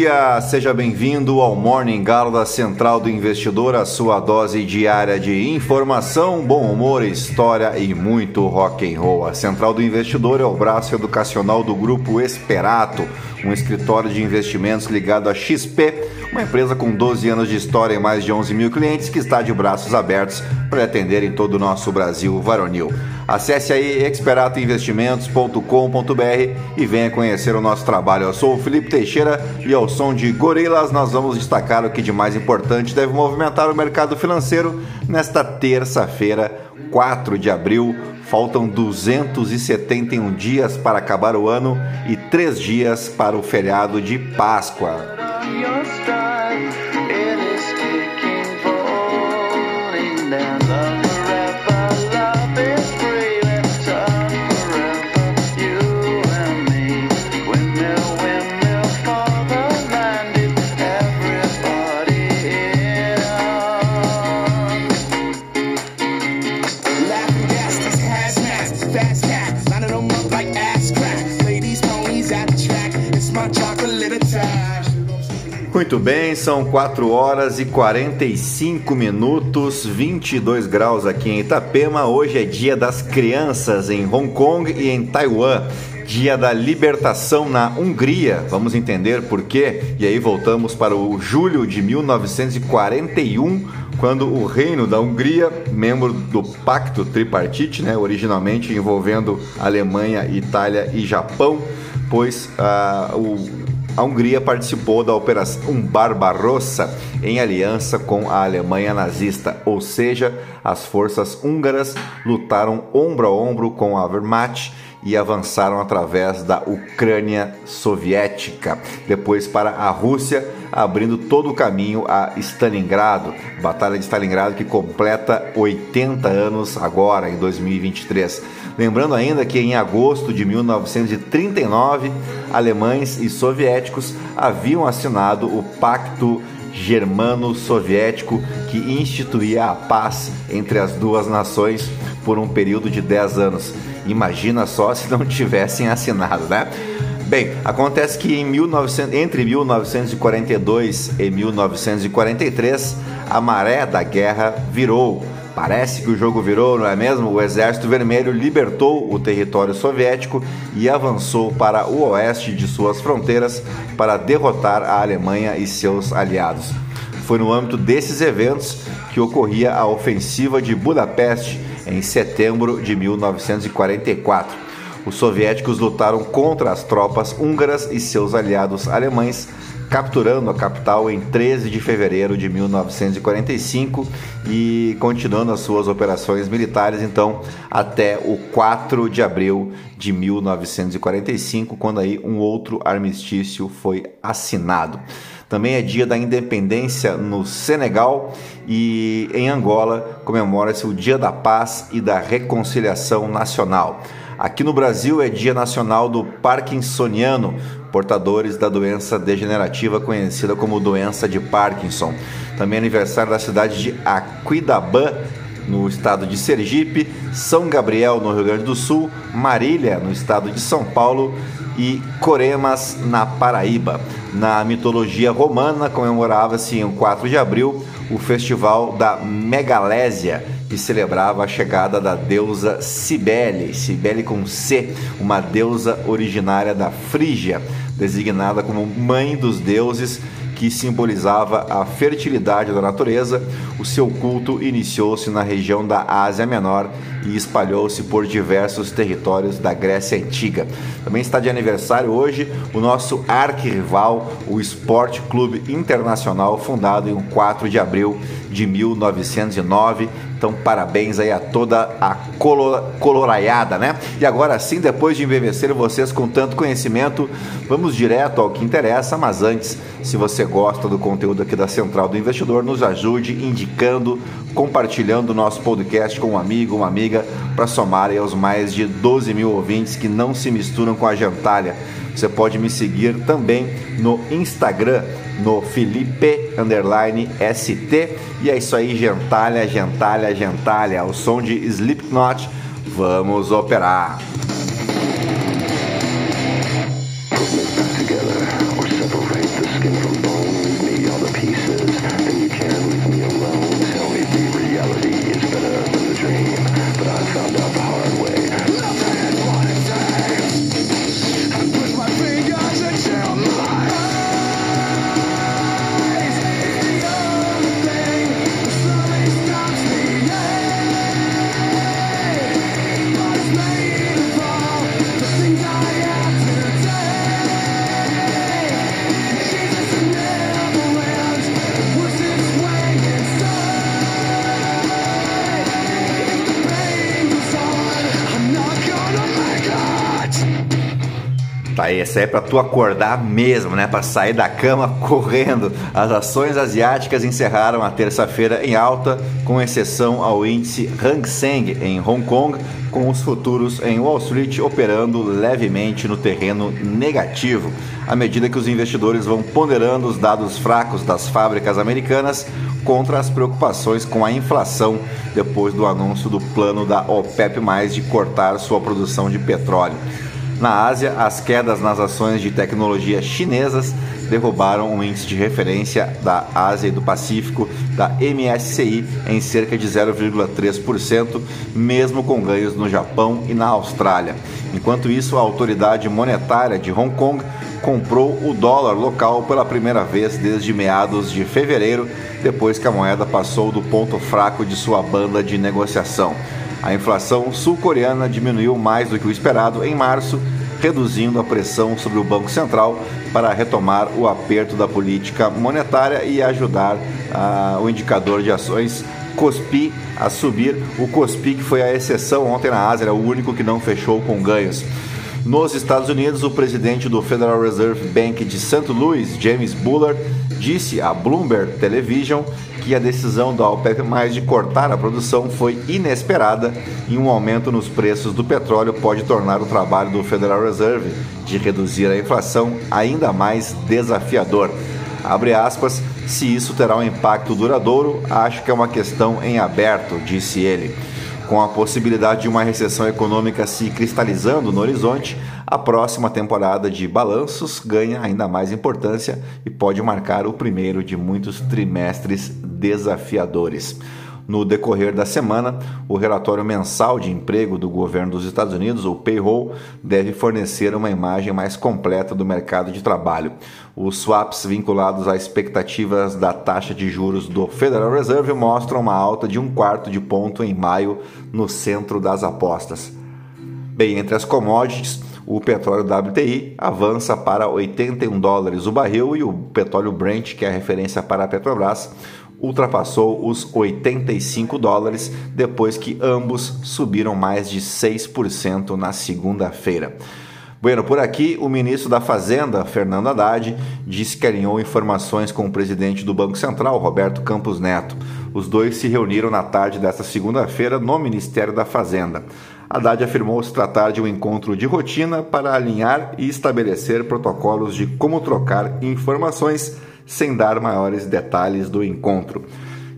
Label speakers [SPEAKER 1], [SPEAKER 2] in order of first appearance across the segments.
[SPEAKER 1] Dia! Seja bem-vindo ao Morning Galo da Central do Investidor, a sua dose diária de informação, bom humor, história e muito rock and roll. A Central do Investidor é o braço educacional do grupo Esperato, um escritório de investimentos ligado à XP, uma empresa com 12 anos de história e mais de 11 mil clientes que está de braços abertos para atender em todo o nosso Brasil varonil. Acesse aí experatoinvestimentos.com.br e venha conhecer o nosso trabalho. Eu sou o Felipe Teixeira e ao som de Gorilas nós vamos destacar o que de mais importante deve movimentar o mercado financeiro nesta terça-feira, 4 de abril. Faltam 271 dias para acabar o ano e 3 dias para o feriado de Páscoa. Muito bem, são 4 horas e 45 minutos, 22 graus aqui em Itapema. Hoje é dia das crianças em Hong Kong e em Taiwan. Dia da libertação na Hungria. Vamos entender por quê? E aí voltamos para o julho de 1941, quando o Reino da Hungria, membro do Pacto Tripartite, né, originalmente envolvendo Alemanha, Itália e Japão, pois uh, o a Hungria participou da Operação Barbarossa em aliança com a Alemanha nazista, ou seja, as forças húngaras lutaram ombro a ombro com a Wehrmacht e avançaram através da Ucrânia soviética, depois para a Rússia, abrindo todo o caminho a Stalingrado, Batalha de Stalingrado que completa 80 anos agora em 2023. Lembrando ainda que em agosto de 1939, alemães e soviéticos haviam assinado o Pacto Germano-Soviético que instituía a paz entre as duas nações por um período de 10 anos. Imagina só se não tivessem assinado, né? Bem, acontece que em 1900, entre 1942 e 1943, a maré da guerra virou. Parece que o jogo virou, não é mesmo? O Exército Vermelho libertou o território soviético e avançou para o oeste de suas fronteiras para derrotar a Alemanha e seus aliados. Foi no âmbito desses eventos que ocorria a ofensiva de Budapeste em setembro de 1944. Os soviéticos lutaram contra as tropas húngaras e seus aliados alemães, capturando a capital em 13 de fevereiro de 1945 e continuando as suas operações militares então até o 4 de abril de 1945, quando aí um outro armistício foi assinado. Também é dia da independência no Senegal e em Angola comemora-se o Dia da Paz e da Reconciliação Nacional. Aqui no Brasil é Dia Nacional do Parkinsoniano, portadores da doença degenerativa conhecida como doença de Parkinson. Também é aniversário da cidade de Aquidabã, no estado de Sergipe, São Gabriel, no Rio Grande do Sul, Marília, no estado de São Paulo e Coremas, na Paraíba. Na mitologia romana, comemorava-se em 4 de abril o festival da Megalésia, que celebrava a chegada da deusa Cibele, Cibele com C, uma deusa originária da Frígia, designada como mãe dos deuses que simbolizava a fertilidade da natureza, o seu culto iniciou-se na região da Ásia Menor e espalhou-se por diversos territórios da Grécia Antiga. Também está de aniversário hoje o nosso arquirrival, o Esporte Clube Internacional, fundado em 4 de abril de 1909 então, parabéns aí a toda a coloraiada, né? E agora sim, depois de embevecer vocês com tanto conhecimento, vamos direto ao que interessa. Mas antes, se você gosta do conteúdo aqui da Central do Investidor, nos ajude indicando, compartilhando o nosso podcast com um amigo, uma amiga, para somar aos mais de 12 mil ouvintes que não se misturam com a gentalha. Você pode me seguir também no Instagram no Felipe underline ST. E é isso aí, gentalha, gentalha, gentalha. O som de Slipknot. Vamos operar. Aí, essa é para tu acordar mesmo, né? Para sair da cama correndo. As ações asiáticas encerraram a terça-feira em alta, com exceção ao índice Hang Seng em Hong Kong, com os futuros em Wall Street operando levemente no terreno negativo, à medida que os investidores vão ponderando os dados fracos das fábricas americanas contra as preocupações com a inflação depois do anúncio do plano da OPEP+ de cortar sua produção de petróleo. Na Ásia, as quedas nas ações de tecnologia chinesas derrubaram o índice de referência da Ásia e do Pacífico da MSCI em cerca de 0,3%, mesmo com ganhos no Japão e na Austrália. Enquanto isso, a autoridade monetária de Hong Kong comprou o dólar local pela primeira vez desde meados de fevereiro, depois que a moeda passou do ponto fraco de sua banda de negociação. A inflação sul-coreana diminuiu mais do que o esperado em março, reduzindo a pressão sobre o Banco Central para retomar o aperto da política monetária e ajudar uh, o indicador de ações COSPI a subir. O COSPI, que foi a exceção ontem na Ásia, era o único que não fechou com ganhos. Nos Estados Unidos, o presidente do Federal Reserve Bank de St. Louis, James Bullard, disse à Bloomberg Television que a decisão da OPEP+ de cortar a produção foi inesperada e um aumento nos preços do petróleo pode tornar o trabalho do Federal Reserve de reduzir a inflação ainda mais desafiador. Abre aspas, se isso terá um impacto duradouro, acho que é uma questão em aberto, disse ele. Com a possibilidade de uma recessão econômica se cristalizando no horizonte, a próxima temporada de balanços ganha ainda mais importância e pode marcar o primeiro de muitos trimestres desafiadores. No decorrer da semana, o relatório mensal de emprego do governo dos Estados Unidos, o payroll, deve fornecer uma imagem mais completa do mercado de trabalho. Os swaps vinculados a expectativas da taxa de juros do Federal Reserve mostram uma alta de um quarto de ponto em maio no centro das apostas. Bem, entre as commodities, o petróleo WTI avança para 81 dólares o barril e o petróleo Brent, que é a referência para a Petrobras, ultrapassou os 85 dólares depois que ambos subiram mais de 6% na segunda-feira. Bueno, por aqui, o ministro da Fazenda, Fernando Haddad, disse que alinhou informações com o presidente do Banco Central, Roberto Campos Neto. Os dois se reuniram na tarde desta segunda-feira no Ministério da Fazenda. Haddad afirmou se tratar de um encontro de rotina para alinhar e estabelecer protocolos de como trocar informações sem dar maiores detalhes do encontro.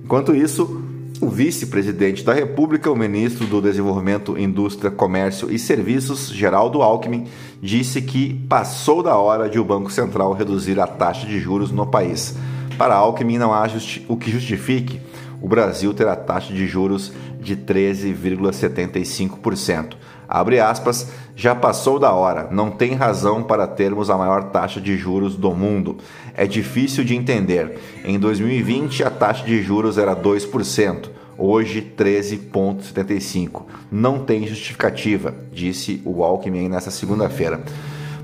[SPEAKER 1] Enquanto isso, o vice-presidente da República, o ministro do Desenvolvimento, Indústria, Comércio e Serviços, Geraldo Alckmin, disse que passou da hora de o Banco Central reduzir a taxa de juros no país. Para Alckmin, não há o que justifique o Brasil ter a taxa de juros de 13,75%. Abre aspas, já passou da hora, não tem razão para termos a maior taxa de juros do mundo. É difícil de entender. Em 2020 a taxa de juros era 2%, hoje 13,75%. Não tem justificativa, disse o Alckmin nesta segunda-feira.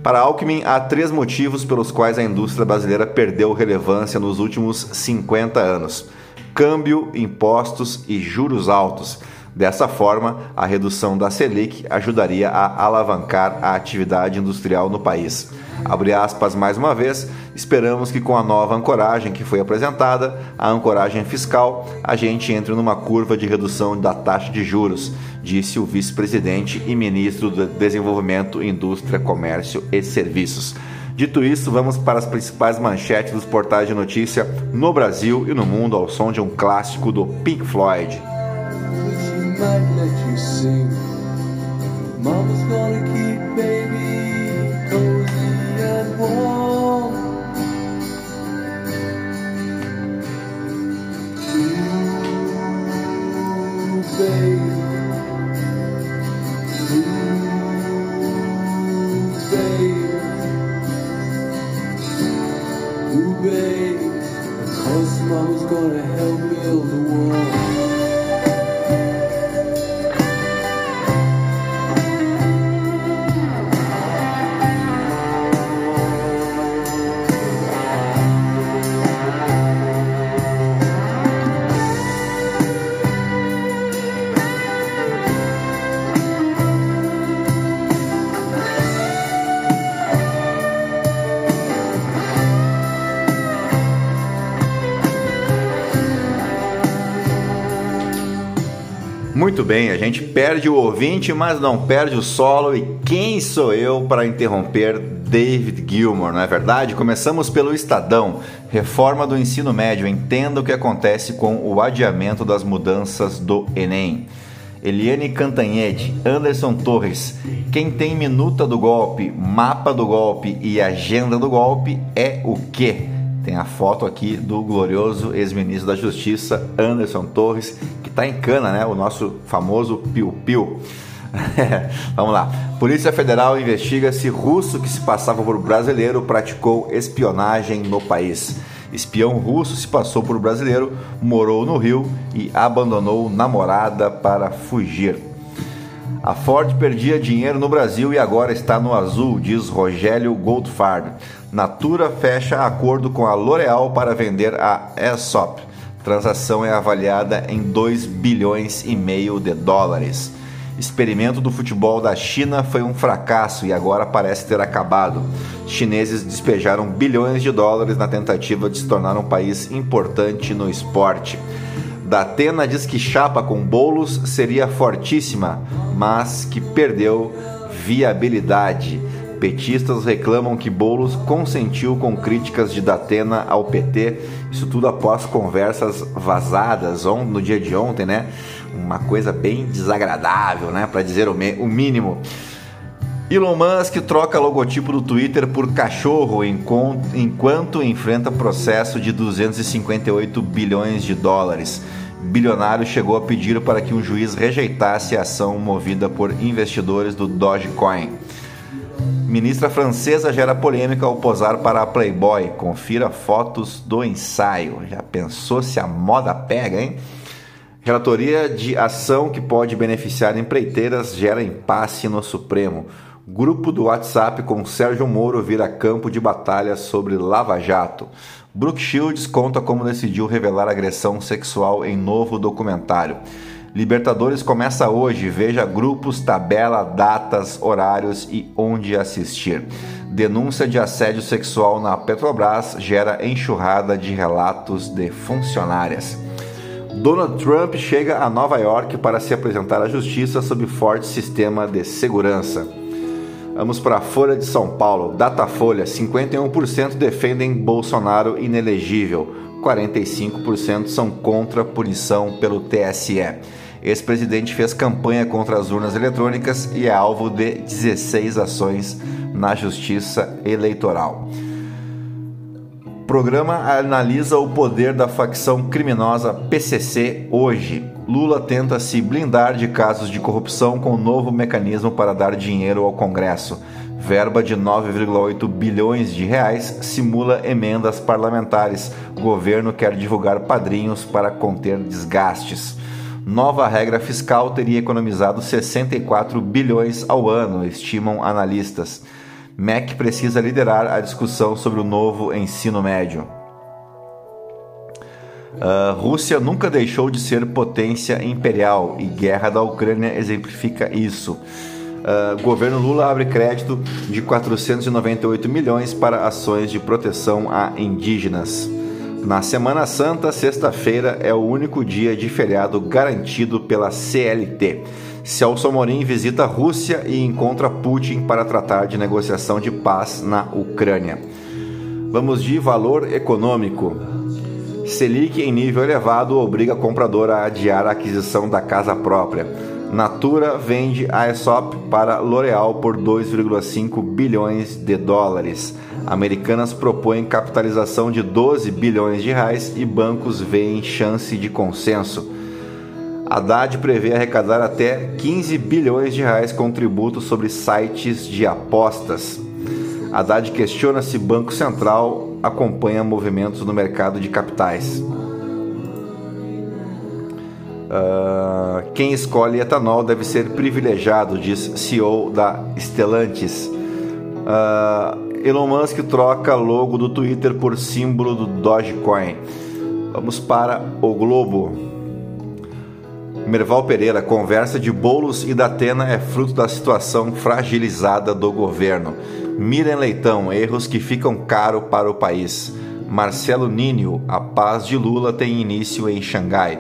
[SPEAKER 1] Para Alckmin, há três motivos pelos quais a indústria brasileira perdeu relevância nos últimos 50 anos: câmbio, impostos e juros altos. Dessa forma, a redução da Selic ajudaria a alavancar a atividade industrial no país. Abre aspas mais uma vez, esperamos que com a nova ancoragem que foi apresentada, a ancoragem fiscal, a gente entre numa curva de redução da taxa de juros, disse o vice-presidente e ministro do Desenvolvimento, Indústria, Comércio e Serviços. Dito isso, vamos para as principais manchetes dos portais de notícia no Brasil e no mundo ao som de um clássico do Pink Floyd. Might let you sing. Mama's gonna keep baby cozy and warm. Ooh, baby. Ooh, baby. Ooh, baby. Cause mama's gonna help build the wall. Bem, a gente perde o ouvinte, mas não perde o solo. E quem sou eu para interromper David Gilmour, não é verdade? Começamos pelo Estadão. Reforma do ensino médio. Entenda o que acontece com o adiamento das mudanças do Enem. Eliane Cantanhede, Anderson Torres. Quem tem minuta do golpe, mapa do golpe e agenda do golpe é o quê? Tem a foto aqui do glorioso ex-ministro da Justiça, Anderson Torres, que está em cana, né? O nosso famoso piu-piu. Vamos lá. Polícia Federal investiga se russo que se passava por brasileiro praticou espionagem no país. Espião russo se passou por brasileiro, morou no Rio e abandonou namorada para fugir. A Ford perdia dinheiro no Brasil e agora está no azul, diz Rogério Goldfarb. Natura fecha acordo com a L'Oréal para vender a Aesop. Transação é avaliada em 2 bilhões e meio de dólares. Experimento do futebol da China foi um fracasso e agora parece ter acabado. Chineses despejaram bilhões de dólares na tentativa de se tornar um país importante no esporte. Datena diz que chapa com bolos seria fortíssima, mas que perdeu viabilidade. Petistas reclamam que Bolos consentiu com críticas de Datena ao PT, isso tudo após conversas vazadas no dia de ontem, né? Uma coisa bem desagradável, né? Para dizer o, mínimo. Elon Musk troca logotipo do Twitter por cachorro enquanto enfrenta processo de 258 bilhões de dólares. Bilionário chegou a pedir para que um juiz rejeitasse a ação movida por investidores do Dogecoin. Ministra francesa gera polêmica ao posar para a Playboy. Confira fotos do ensaio. Já pensou se a moda pega, hein? Relatoria de ação que pode beneficiar empreiteiras gera impasse no Supremo. Grupo do WhatsApp com Sérgio Moro vira campo de batalha sobre Lava Jato. Brooke Shields conta como decidiu revelar agressão sexual em novo documentário. Libertadores começa hoje. Veja grupos, tabela, datas, horários e onde assistir. Denúncia de assédio sexual na Petrobras gera enxurrada de relatos de funcionárias. Donald Trump chega a Nova York para se apresentar à justiça sob forte sistema de segurança. Vamos para a Folha de São Paulo. Datafolha: 51% defendem Bolsonaro inelegível, 45% são contra punição pelo TSE. Ex-presidente fez campanha contra as urnas eletrônicas e é alvo de 16 ações na Justiça Eleitoral. programa analisa o poder da facção criminosa PCC hoje. Lula tenta se blindar de casos de corrupção com um novo mecanismo para dar dinheiro ao Congresso. Verba de 9,8 bilhões de reais simula emendas parlamentares. O governo quer divulgar padrinhos para conter desgastes. Nova regra fiscal teria economizado 64 bilhões ao ano, estimam analistas. MEC precisa liderar a discussão sobre o novo ensino médio. Uh, Rússia nunca deixou de ser potência imperial e guerra da Ucrânia exemplifica isso. Uh, governo Lula abre crédito de 498 milhões para ações de proteção a indígenas. Na Semana Santa, sexta-feira é o único dia de feriado garantido pela CLT. Celso Amorim visita a Rússia e encontra Putin para tratar de negociação de paz na Ucrânia. Vamos de valor econômico. Selic em nível elevado obriga a compradora a adiar a aquisição da casa própria. Natura vende a ESOP para L'Oréal por 2,5 bilhões de dólares. Americanas propõem capitalização de 12 bilhões de reais e bancos veem chance de consenso. Haddad prevê arrecadar até 15 bilhões de reais com tributo sobre sites de apostas. Haddad questiona se Banco Central acompanha movimentos no mercado de capitais. Uh, quem escolhe etanol deve ser privilegiado, diz CEO da Stellantis. Uh, Elon Musk troca logo do Twitter por símbolo do Dogecoin. Vamos para o Globo. Merval Pereira, conversa de bolos e da Atena é fruto da situação fragilizada do governo. Miriam Leitão, erros que ficam caro para o país. Marcelo Nínio, a paz de Lula tem início em Xangai.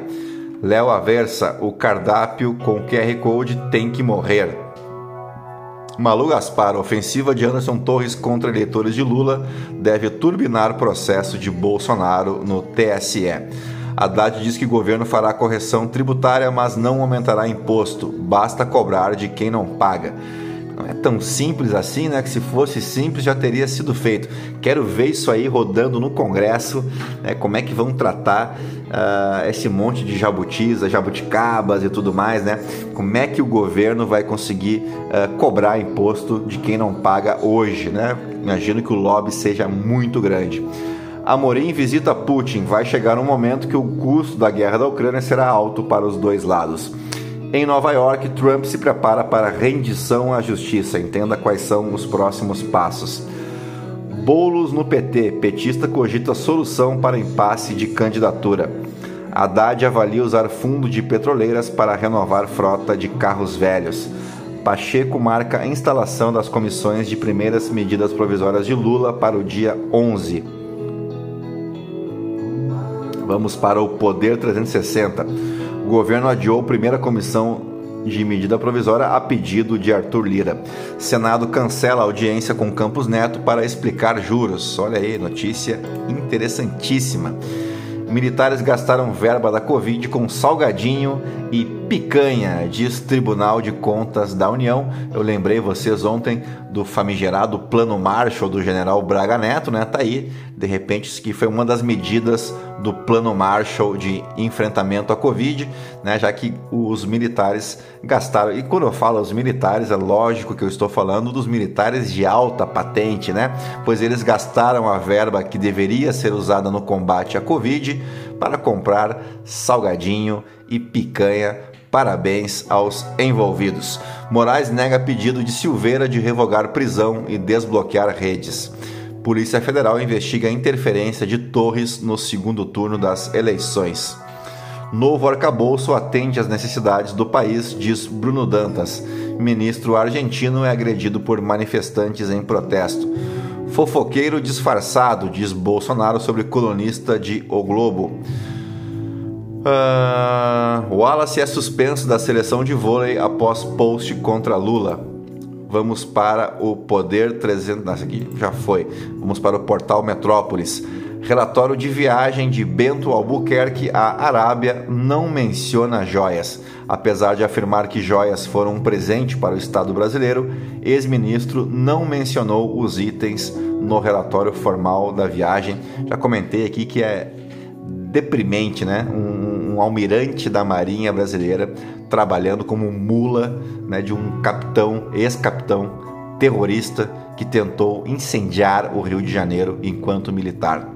[SPEAKER 1] Léo Aversa, o cardápio com QR Code tem que morrer. Malu Gaspar, ofensiva de Anderson Torres contra eleitores de Lula deve turbinar processo de Bolsonaro no TSE. Haddad diz que o governo fará correção tributária, mas não aumentará imposto. Basta cobrar de quem não paga. Não é tão simples assim, né? Que se fosse simples já teria sido feito. Quero ver isso aí rodando no Congresso, né? como é que vão tratar uh, esse monte de jabutis, jabuticabas e tudo mais, né? Como é que o governo vai conseguir uh, cobrar imposto de quem não paga hoje, né? Imagino que o lobby seja muito grande. Amorim visita Putin. Vai chegar um momento que o custo da guerra da Ucrânia será alto para os dois lados. Em Nova York, Trump se prepara para rendição à justiça. Entenda quais são os próximos passos. Bolos no PT. Petista cogita solução para impasse de candidatura. Haddad avalia usar fundo de petroleiras para renovar frota de carros velhos. Pacheco marca a instalação das comissões de primeiras medidas provisórias de Lula para o dia 11. Vamos para o Poder 360 o governo adiou primeira comissão de medida provisória a pedido de Arthur Lira. Senado cancela a audiência com Campos Neto para explicar juros. Olha aí, notícia interessantíssima. Militares gastaram verba da Covid com salgadinho e picanha, diz Tribunal de Contas da União. Eu lembrei vocês ontem do famigerado Plano Marshall do general Braga Neto, né? Tá aí, de repente, isso que foi uma das medidas do Plano Marshall de enfrentamento à Covid, né? Já que os militares gastaram. E quando eu falo os militares, é lógico que eu estou falando dos militares de alta patente, né? Pois eles gastaram a verba que deveria ser usada no combate à Covid para comprar salgadinho e picanha. Parabéns aos envolvidos. Moraes nega pedido de Silveira de revogar prisão e desbloquear redes. Polícia Federal investiga a interferência de Torres no segundo turno das eleições. Novo arcabouço atende às necessidades do país, diz Bruno Dantas. Ministro argentino é agredido por manifestantes em protesto. Fofoqueiro disfarçado, diz Bolsonaro sobre colunista de O Globo. Uh, Wallace é suspenso da seleção de vôlei após post contra Lula. Vamos para o Poder 300. Nossa, aqui já foi. Vamos para o portal Metrópolis. Relatório de viagem de Bento Albuquerque à Arábia não menciona joias. Apesar de afirmar que joias foram um presente para o Estado brasileiro, ex-ministro não mencionou os itens no relatório formal da viagem. Já comentei aqui que é deprimente, né? Um, um almirante da Marinha Brasileira trabalhando como mula né, de um capitão, ex-capitão terrorista que tentou incendiar o Rio de Janeiro enquanto militar.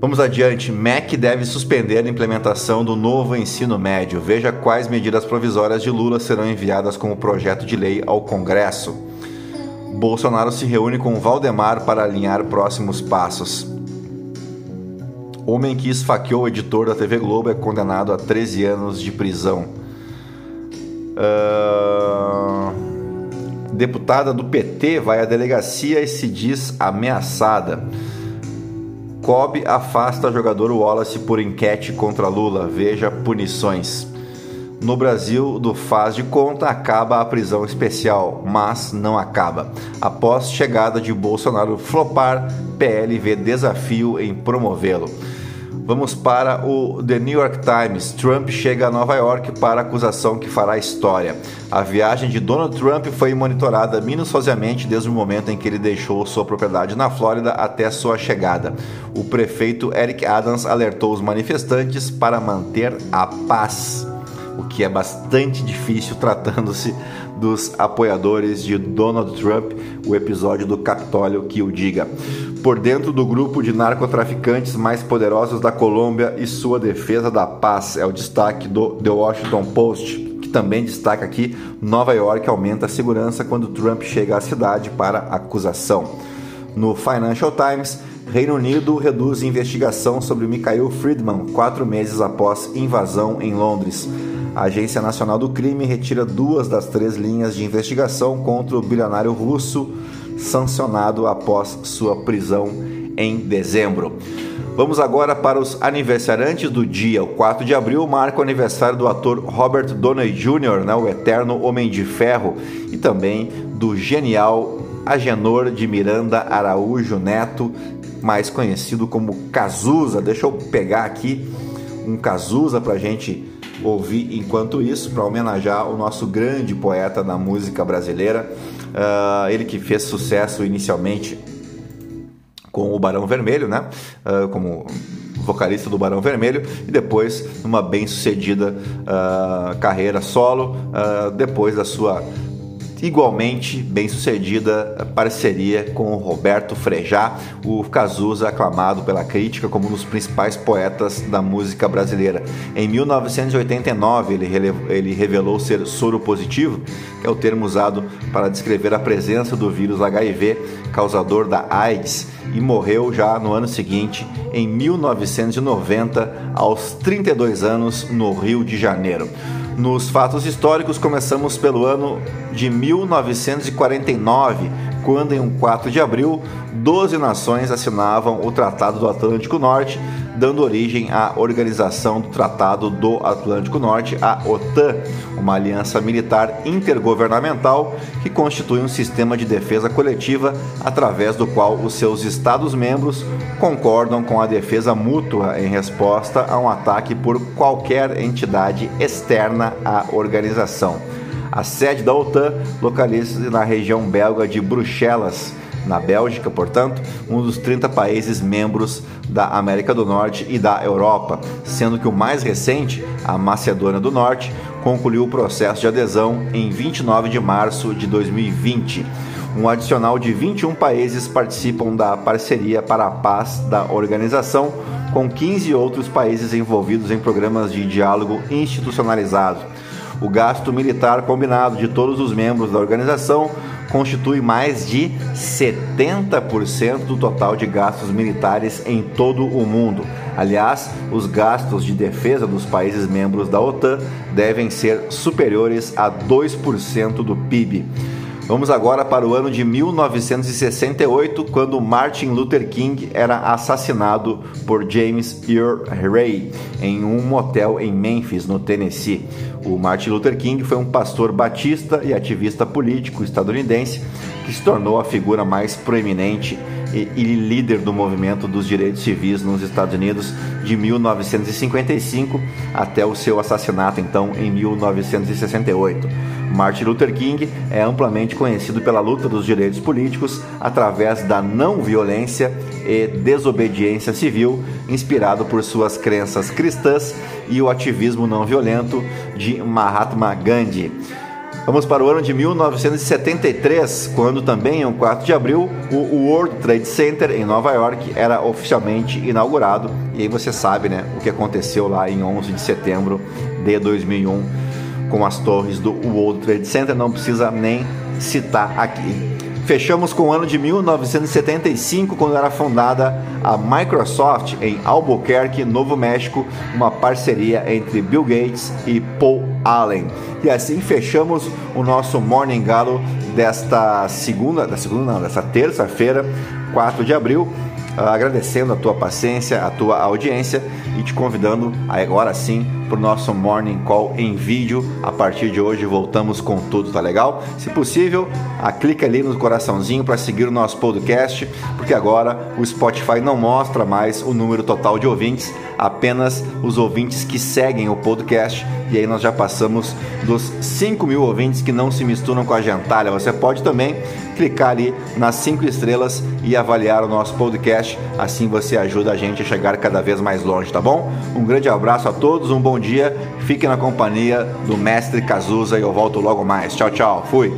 [SPEAKER 1] Vamos adiante. MEC deve suspender a implementação do novo ensino médio. Veja quais medidas provisórias de Lula serão enviadas como projeto de lei ao Congresso. Bolsonaro se reúne com Valdemar para alinhar próximos passos. Homem que esfaqueou o editor da TV Globo é condenado a 13 anos de prisão. Uh... Deputada do PT vai à delegacia e se diz ameaçada. Cobb afasta jogador Wallace por enquete contra Lula. Veja punições. No Brasil, do faz de conta, acaba a prisão especial, mas não acaba. Após chegada de Bolsonaro flopar, PL vê desafio em promovê-lo. Vamos para o The New York Times. Trump chega a Nova York para acusação que fará história. A viagem de Donald Trump foi monitorada minuciosamente desde o momento em que ele deixou sua propriedade na Flórida até sua chegada. O prefeito Eric Adams alertou os manifestantes para manter a paz, o que é bastante difícil tratando-se dos apoiadores de Donald Trump, o episódio do Capitólio que o diga. Por dentro do grupo de narcotraficantes mais poderosos da Colômbia e sua defesa da paz, é o destaque do The Washington Post, que também destaca aqui: Nova York aumenta a segurança quando Trump chega à cidade para acusação. No Financial Times, Reino Unido reduz investigação sobre Mikhail Friedman quatro meses após invasão em Londres. A Agência Nacional do Crime retira duas das três linhas de investigação contra o bilionário russo, sancionado após sua prisão em dezembro. Vamos agora para os aniversariantes do dia. O 4 de abril marca o aniversário do ator Robert Downey Jr., né, o eterno Homem de Ferro, e também do genial Agenor de Miranda Araújo Neto, mais conhecido como Cazuza. Deixa eu pegar aqui um Cazuza para a gente ouvir enquanto isso, para homenagear o nosso grande poeta da música brasileira. Uh, ele que fez sucesso inicialmente com o Barão Vermelho, né? Uh, como vocalista do Barão Vermelho e depois numa bem sucedida uh, carreira solo depois da sua igualmente bem sucedida parceria com Roberto Frejá, o Cazuza aclamado pela crítica como um dos principais poetas da música brasileira. Em 1989 ele, ele revelou ser soro positivo, que é o termo usado para descrever a presença do vírus HIV causador da AIDS e morreu já no ano seguinte, em 1990, aos 32 anos, no Rio de Janeiro. Nos fatos históricos, começamos pelo ano de 1949, quando, em 4 de abril, 12 nações assinavam o Tratado do Atlântico Norte, dando origem à Organização do Tratado do Atlântico Norte, a OTAN, uma aliança militar intergovernamental que constitui um sistema de defesa coletiva através do qual os seus Estados-membros concordam com a defesa mútua em resposta a um ataque por qualquer entidade externa à organização. A sede da OTAN localiza-se na região belga de Bruxelas, na Bélgica, portanto, um dos 30 países membros da América do Norte e da Europa, sendo que o mais recente, a Macedônia do Norte, concluiu o processo de adesão em 29 de março de 2020. Um adicional de 21 países participam da parceria para a paz da organização, com 15 outros países envolvidos em programas de diálogo institucionalizado. O gasto militar combinado de todos os membros da organização constitui mais de 70% do total de gastos militares em todo o mundo. Aliás, os gastos de defesa dos países membros da OTAN devem ser superiores a 2% do PIB. Vamos agora para o ano de 1968, quando Martin Luther King era assassinado por James Earl Ray em um motel em Memphis, no Tennessee. O Martin Luther King foi um pastor batista e ativista político estadunidense que se tornou a figura mais proeminente e, líder do movimento dos direitos civis nos Estados Unidos de 1955 até o seu assassinato, então, em 1968. Martin Luther King é amplamente conhecido pela luta dos direitos políticos através da não violência e desobediência civil, inspirado por suas crenças cristãs e o ativismo não violento de Mahatma Gandhi. Vamos para o ano de 1973, quando também, em 4 de abril, o World Trade Center em Nova York era oficialmente inaugurado. E aí você sabe, né, o que aconteceu lá em 11 de setembro de 2001 com as torres do World Trade Center, não precisa nem citar aqui. Fechamos com o ano de 1975, quando era fundada a Microsoft em Albuquerque, Novo México, uma parceria entre Bill Gates e Paul Allen. E assim fechamos o nosso Morning Galo desta segunda, da segunda não, desta terça-feira, 4 de abril. agradecendo a tua paciência, a tua audiência e te convidando agora sim para o nosso Morning Call em vídeo. A partir de hoje voltamos com tudo, tá legal? Se possível, a clica ali no coraçãozinho para seguir o nosso podcast, porque agora o Spotify não mostra mais o número total de ouvintes, apenas os ouvintes que seguem o podcast. E aí nós já passamos dos 5 mil ouvintes que não se misturam com a gentalha. Você pode também clicar ali nas 5 estrelas e avaliar o nosso podcast. Assim você ajuda a gente a chegar cada vez mais longe, tá bom? Um grande abraço a todos, um bom dia, fiquem na companhia do mestre Cazuza e eu volto logo mais. Tchau, tchau, fui!